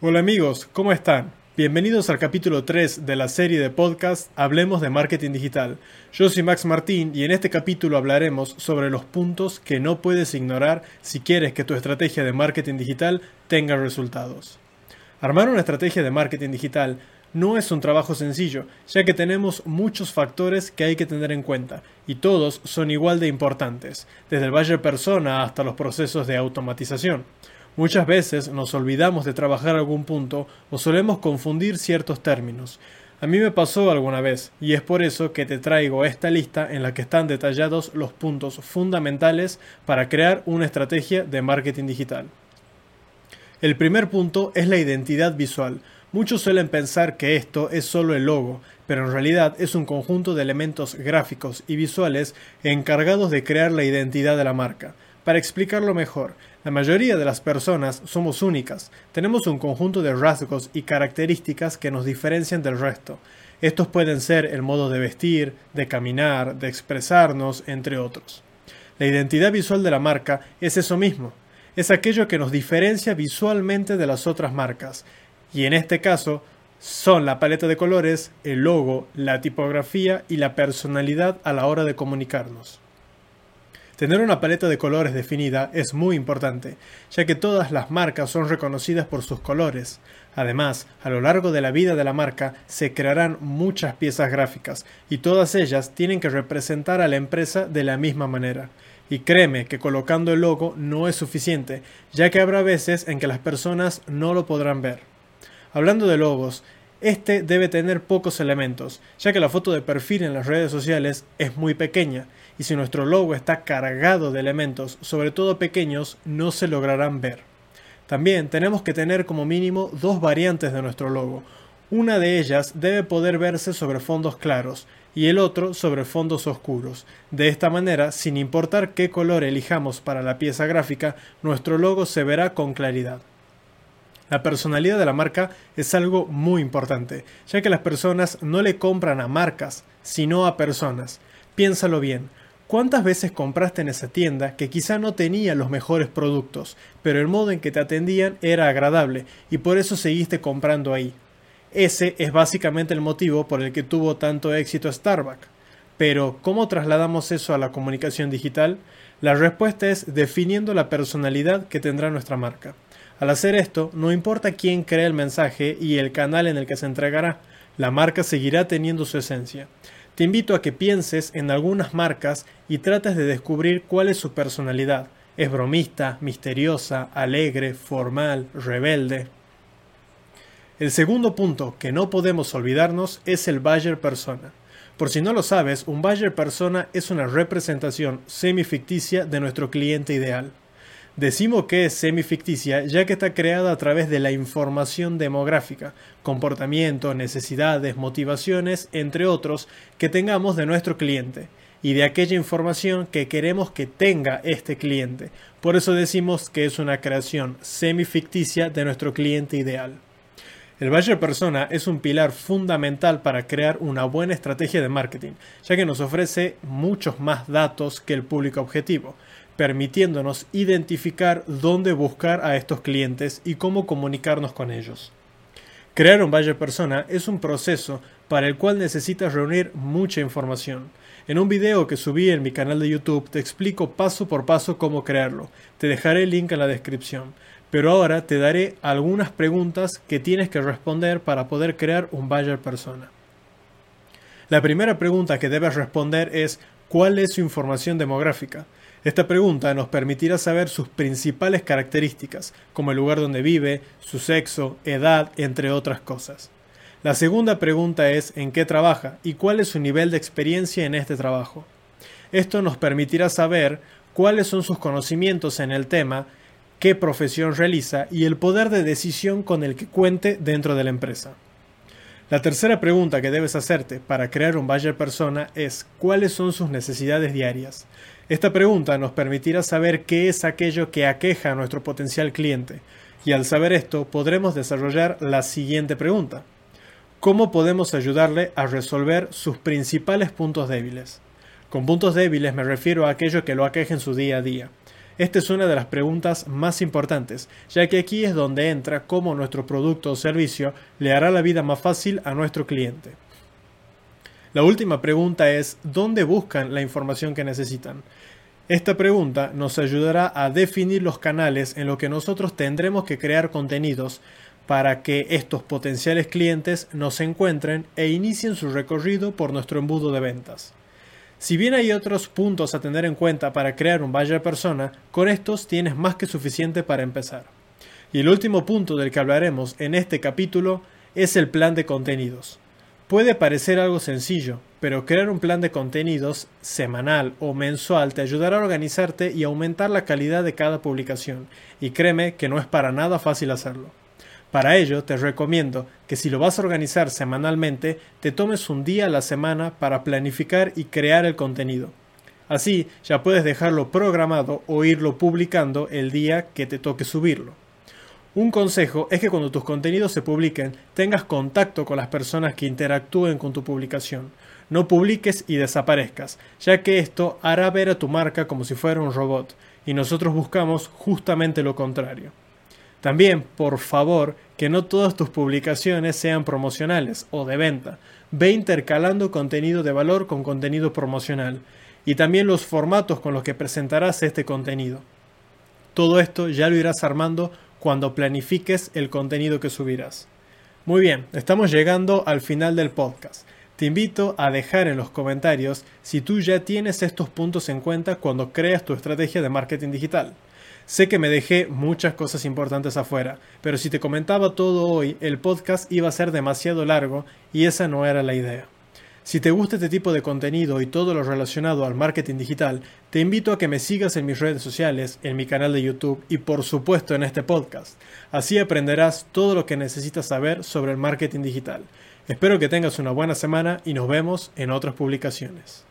Hola amigos, ¿cómo están? Bienvenidos al capítulo 3 de la serie de podcast Hablemos de Marketing Digital. Yo soy Max Martín y en este capítulo hablaremos sobre los puntos que no puedes ignorar si quieres que tu estrategia de marketing digital tenga resultados. Armar una estrategia de marketing digital no es un trabajo sencillo, ya que tenemos muchos factores que hay que tener en cuenta, y todos son igual de importantes, desde el buyer persona hasta los procesos de automatización. Muchas veces nos olvidamos de trabajar algún punto o solemos confundir ciertos términos. A mí me pasó alguna vez y es por eso que te traigo esta lista en la que están detallados los puntos fundamentales para crear una estrategia de marketing digital. El primer punto es la identidad visual. Muchos suelen pensar que esto es solo el logo, pero en realidad es un conjunto de elementos gráficos y visuales encargados de crear la identidad de la marca. Para explicarlo mejor, la mayoría de las personas somos únicas, tenemos un conjunto de rasgos y características que nos diferencian del resto. Estos pueden ser el modo de vestir, de caminar, de expresarnos, entre otros. La identidad visual de la marca es eso mismo, es aquello que nos diferencia visualmente de las otras marcas, y en este caso son la paleta de colores, el logo, la tipografía y la personalidad a la hora de comunicarnos. Tener una paleta de colores definida es muy importante, ya que todas las marcas son reconocidas por sus colores. Además, a lo largo de la vida de la marca se crearán muchas piezas gráficas y todas ellas tienen que representar a la empresa de la misma manera. Y créeme que colocando el logo no es suficiente, ya que habrá veces en que las personas no lo podrán ver. Hablando de logos, este debe tener pocos elementos, ya que la foto de perfil en las redes sociales es muy pequeña, y si nuestro logo está cargado de elementos, sobre todo pequeños, no se lograrán ver. También tenemos que tener como mínimo dos variantes de nuestro logo. Una de ellas debe poder verse sobre fondos claros y el otro sobre fondos oscuros. De esta manera, sin importar qué color elijamos para la pieza gráfica, nuestro logo se verá con claridad. La personalidad de la marca es algo muy importante, ya que las personas no le compran a marcas, sino a personas. Piénsalo bien, ¿Cuántas veces compraste en esa tienda que quizá no tenía los mejores productos, pero el modo en que te atendían era agradable y por eso seguiste comprando ahí? Ese es básicamente el motivo por el que tuvo tanto éxito Starbucks. Pero, ¿cómo trasladamos eso a la comunicación digital? La respuesta es definiendo la personalidad que tendrá nuestra marca. Al hacer esto, no importa quién cree el mensaje y el canal en el que se entregará, la marca seguirá teniendo su esencia. Te invito a que pienses en algunas marcas y trates de descubrir cuál es su personalidad. ¿Es bromista, misteriosa, alegre, formal, rebelde? El segundo punto que no podemos olvidarnos es el buyer persona. Por si no lo sabes, un buyer persona es una representación semificticia de nuestro cliente ideal. Decimos que es semificticia ya que está creada a través de la información demográfica, comportamiento, necesidades, motivaciones, entre otros, que tengamos de nuestro cliente y de aquella información que queremos que tenga este cliente. Por eso decimos que es una creación semificticia de nuestro cliente ideal. El buyer persona es un pilar fundamental para crear una buena estrategia de marketing, ya que nos ofrece muchos más datos que el público objetivo permitiéndonos identificar dónde buscar a estos clientes y cómo comunicarnos con ellos. Crear un buyer persona es un proceso para el cual necesitas reunir mucha información. En un video que subí en mi canal de YouTube te explico paso por paso cómo crearlo. Te dejaré el link en la descripción. Pero ahora te daré algunas preguntas que tienes que responder para poder crear un buyer persona. La primera pregunta que debes responder es ¿cuál es su información demográfica? Esta pregunta nos permitirá saber sus principales características, como el lugar donde vive, su sexo, edad, entre otras cosas. La segunda pregunta es en qué trabaja y cuál es su nivel de experiencia en este trabajo. Esto nos permitirá saber cuáles son sus conocimientos en el tema, qué profesión realiza y el poder de decisión con el que cuente dentro de la empresa. La tercera pregunta que debes hacerte para crear un buyer persona es cuáles son sus necesidades diarias. Esta pregunta nos permitirá saber qué es aquello que aqueja a nuestro potencial cliente, y al saber esto podremos desarrollar la siguiente pregunta. ¿Cómo podemos ayudarle a resolver sus principales puntos débiles? Con puntos débiles me refiero a aquello que lo aqueja en su día a día. Esta es una de las preguntas más importantes, ya que aquí es donde entra cómo nuestro producto o servicio le hará la vida más fácil a nuestro cliente. La última pregunta es ¿dónde buscan la información que necesitan? Esta pregunta nos ayudará a definir los canales en los que nosotros tendremos que crear contenidos para que estos potenciales clientes nos encuentren e inicien su recorrido por nuestro embudo de ventas. Si bien hay otros puntos a tener en cuenta para crear un buyer persona, con estos tienes más que suficiente para empezar. Y el último punto del que hablaremos en este capítulo es el plan de contenidos. Puede parecer algo sencillo, pero crear un plan de contenidos semanal o mensual te ayudará a organizarte y aumentar la calidad de cada publicación, y créeme que no es para nada fácil hacerlo. Para ello, te recomiendo que si lo vas a organizar semanalmente, te tomes un día a la semana para planificar y crear el contenido. Así ya puedes dejarlo programado o irlo publicando el día que te toque subirlo. Un consejo es que cuando tus contenidos se publiquen tengas contacto con las personas que interactúen con tu publicación. No publiques y desaparezcas, ya que esto hará ver a tu marca como si fuera un robot, y nosotros buscamos justamente lo contrario. También, por favor, que no todas tus publicaciones sean promocionales o de venta. Ve intercalando contenido de valor con contenido promocional y también los formatos con los que presentarás este contenido. Todo esto ya lo irás armando cuando planifiques el contenido que subirás. Muy bien, estamos llegando al final del podcast. Te invito a dejar en los comentarios si tú ya tienes estos puntos en cuenta cuando creas tu estrategia de marketing digital. Sé que me dejé muchas cosas importantes afuera, pero si te comentaba todo hoy, el podcast iba a ser demasiado largo y esa no era la idea. Si te gusta este tipo de contenido y todo lo relacionado al marketing digital, te invito a que me sigas en mis redes sociales, en mi canal de YouTube y por supuesto en este podcast. Así aprenderás todo lo que necesitas saber sobre el marketing digital. Espero que tengas una buena semana y nos vemos en otras publicaciones.